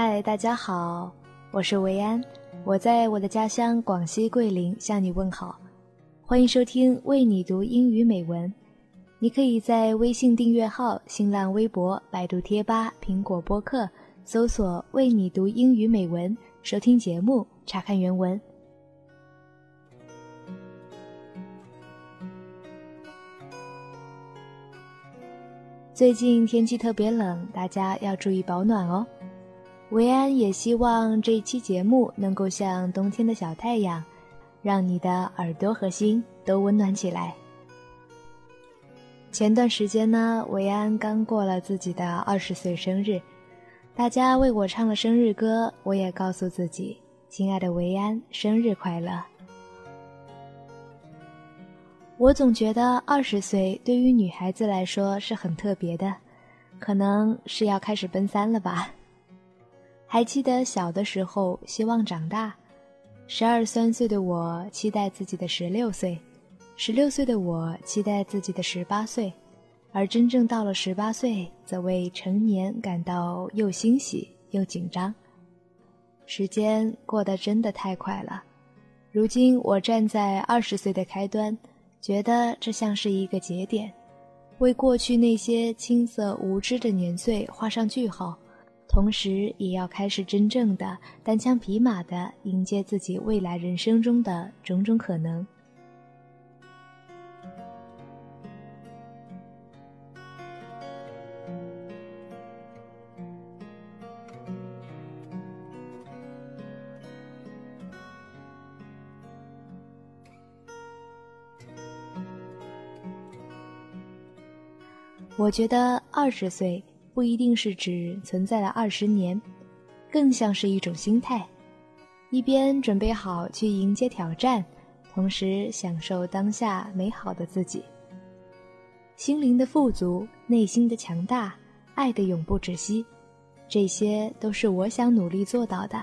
嗨，大家好，我是维安，我在我的家乡广西桂林向你问好，欢迎收听为你读英语美文。你可以在微信订阅号、新浪微博、百度贴吧、苹果播客搜索“为你读英语美文”，收听节目，查看原文。最近天气特别冷，大家要注意保暖哦。维安也希望这一期节目能够像冬天的小太阳，让你的耳朵和心都温暖起来。前段时间呢，维安刚过了自己的二十岁生日，大家为我唱了生日歌，我也告诉自己：“亲爱的维安，生日快乐。”我总觉得二十岁对于女孩子来说是很特别的，可能是要开始奔三了吧。还记得小的时候希望长大，十二三岁的我期待自己的十六岁，十六岁的我期待自己的十八岁，而真正到了十八岁，则为成年感到又欣喜又紧张。时间过得真的太快了，如今我站在二十岁的开端。觉得这像是一个节点，为过去那些青涩无知的年岁画上句号，同时也要开始真正的单枪匹马地迎接自己未来人生中的种种可能。我觉得二十岁不一定是指存在了二十年，更像是一种心态，一边准备好去迎接挑战，同时享受当下美好的自己。心灵的富足，内心的强大，爱的永不止息，这些都是我想努力做到的。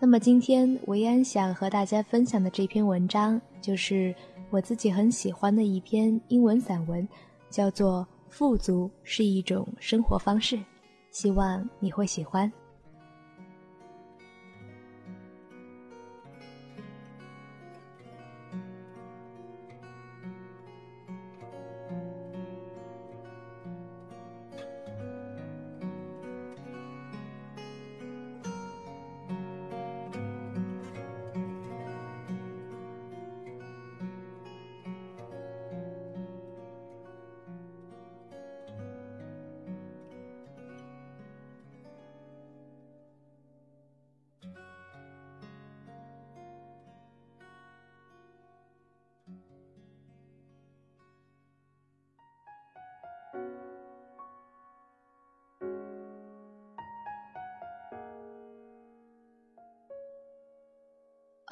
那么今天维安想和大家分享的这篇文章，就是我自己很喜欢的一篇英文散文，叫做。富足是一种生活方式，希望你会喜欢。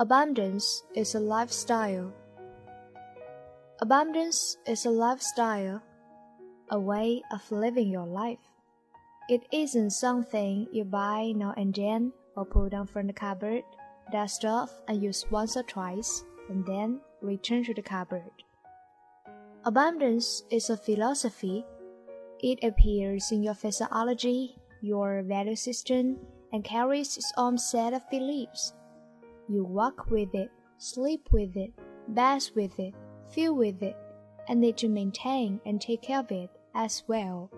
Abundance is a lifestyle. Abundance is a lifestyle, a way of living your life. It isn't something you buy now and then or pull down from the cupboard, dust off and use once or twice, and then return to the cupboard. Abundance is a philosophy. It appears in your physiology, your value system, and carries its own set of beliefs. You walk with it, sleep with it, bath with it, feel with it, and need to maintain and take care of it as well.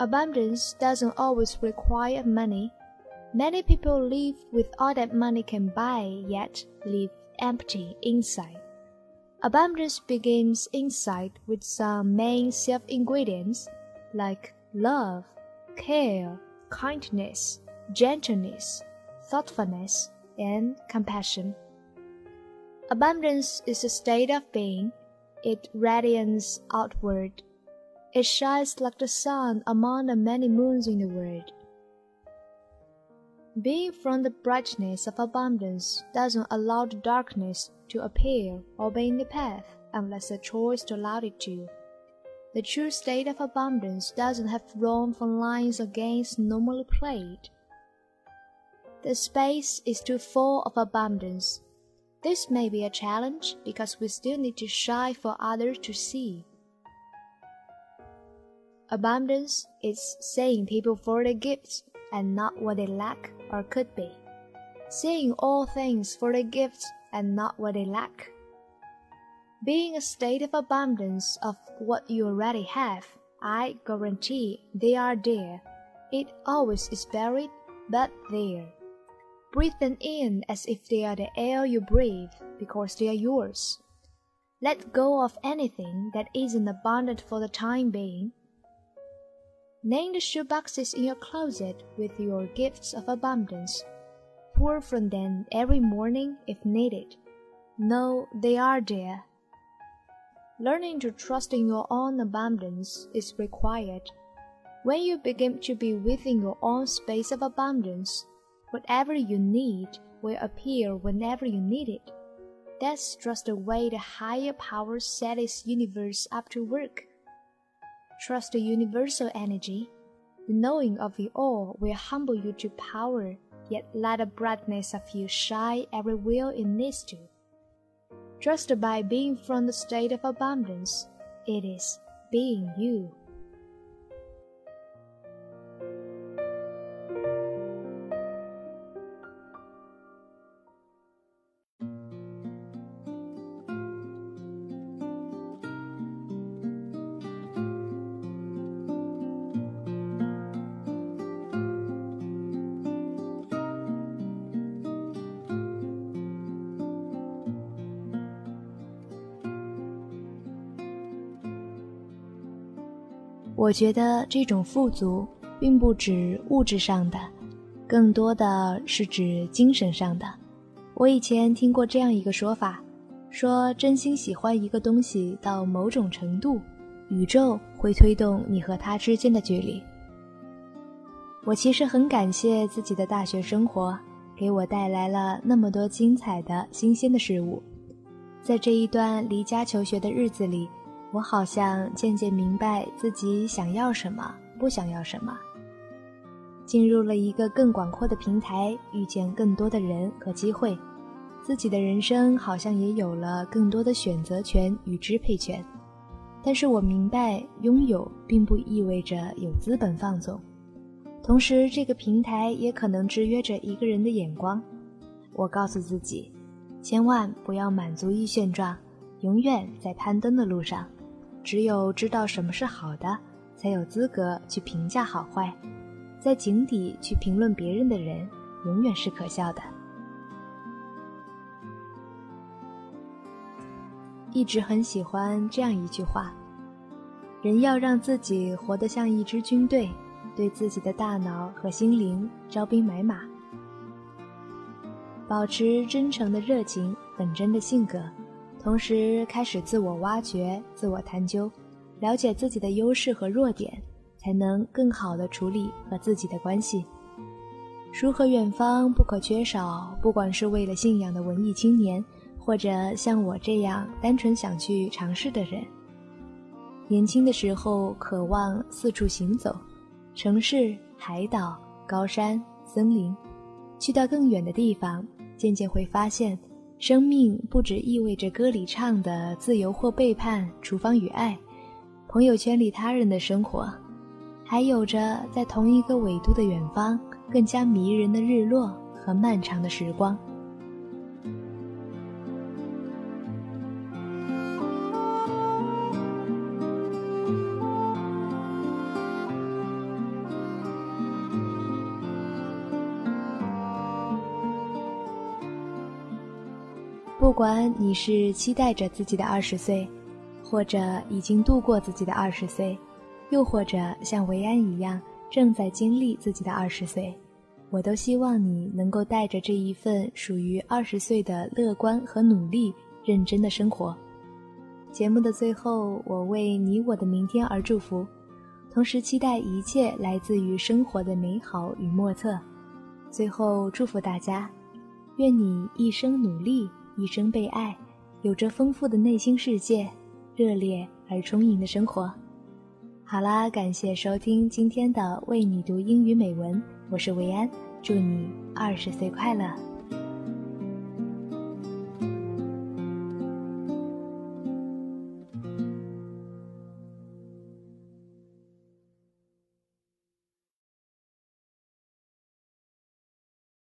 Abundance doesn't always require money. Many people live with all that money can buy, yet live empty inside. Abundance begins inside with some main self ingredients like love, care, kindness, gentleness, thoughtfulness, and compassion. Abundance is a state of being. It radiates outward. It shines like the sun among the many moons in the world. Being from the brightness of abundance doesn't allow the darkness to appear or be in the path unless a choice to allow it to. The true state of abundance doesn't have room for lines games normally played. The space is too full of abundance. This may be a challenge because we still need to shine for others to see. Abundance is seeing people for their gifts, and not what they lack or could be, seeing all things for their gifts and not what they lack. Being a state of abundance of what you already have, I guarantee they are there. It always is buried, but there. Breathe them in as if they are the air you breathe, because they are yours. Let go of anything that isn't abundant for the time being. Name the shoeboxes in your closet with your gifts of abundance. Pour from them every morning if needed. Know they are there. Learning to trust in your own abundance is required. When you begin to be within your own space of abundance, whatever you need will appear whenever you need it. That's just the way the higher power set its universe up to work. Trust the universal energy. The knowing of it all will humble you to power, yet let the brightness of you shine everywhere it needs to. Just by being from the state of abundance, it is being you. 我觉得这种富足并不指物质上的，更多的是指精神上的。我以前听过这样一个说法，说真心喜欢一个东西到某种程度，宇宙会推动你和它之间的距离。我其实很感谢自己的大学生活，给我带来了那么多精彩的新鲜的事物。在这一段离家求学的日子里。我好像渐渐明白自己想要什么，不想要什么。进入了一个更广阔的平台，遇见更多的人和机会，自己的人生好像也有了更多的选择权与支配权。但是我明白，拥有并不意味着有资本放纵，同时这个平台也可能制约着一个人的眼光。我告诉自己，千万不要满足于现状，永远在攀登的路上。只有知道什么是好的，才有资格去评价好坏。在井底去评论别人的人，永远是可笑的。一直很喜欢这样一句话：人要让自己活得像一支军队，对自己的大脑和心灵招兵买马，保持真诚的热情，本真的性格。同时开始自我挖掘、自我探究，了解自己的优势和弱点，才能更好的处理和自己的关系。书和远方不可缺少，不管是为了信仰的文艺青年，或者像我这样单纯想去尝试的人。年轻的时候渴望四处行走，城市、海岛、高山、森林，去到更远的地方，渐渐会发现。生命不只意味着歌里唱的自由或背叛、厨房与爱，朋友圈里他人的生活，还有着在同一个纬度的远方更加迷人的日落和漫长的时光。不管你是期待着自己的二十岁，或者已经度过自己的二十岁，又或者像维安一样正在经历自己的二十岁，我都希望你能够带着这一份属于二十岁的乐观和努力，认真的生活。节目的最后，我为你我的明天而祝福，同时期待一切来自于生活的美好与莫测。最后祝福大家，愿你一生努力。一生被爱，有着丰富的内心世界，热烈而充盈的生活。好啦，感谢收听今天的为你读英语美文，我是维安，祝你二十岁快乐。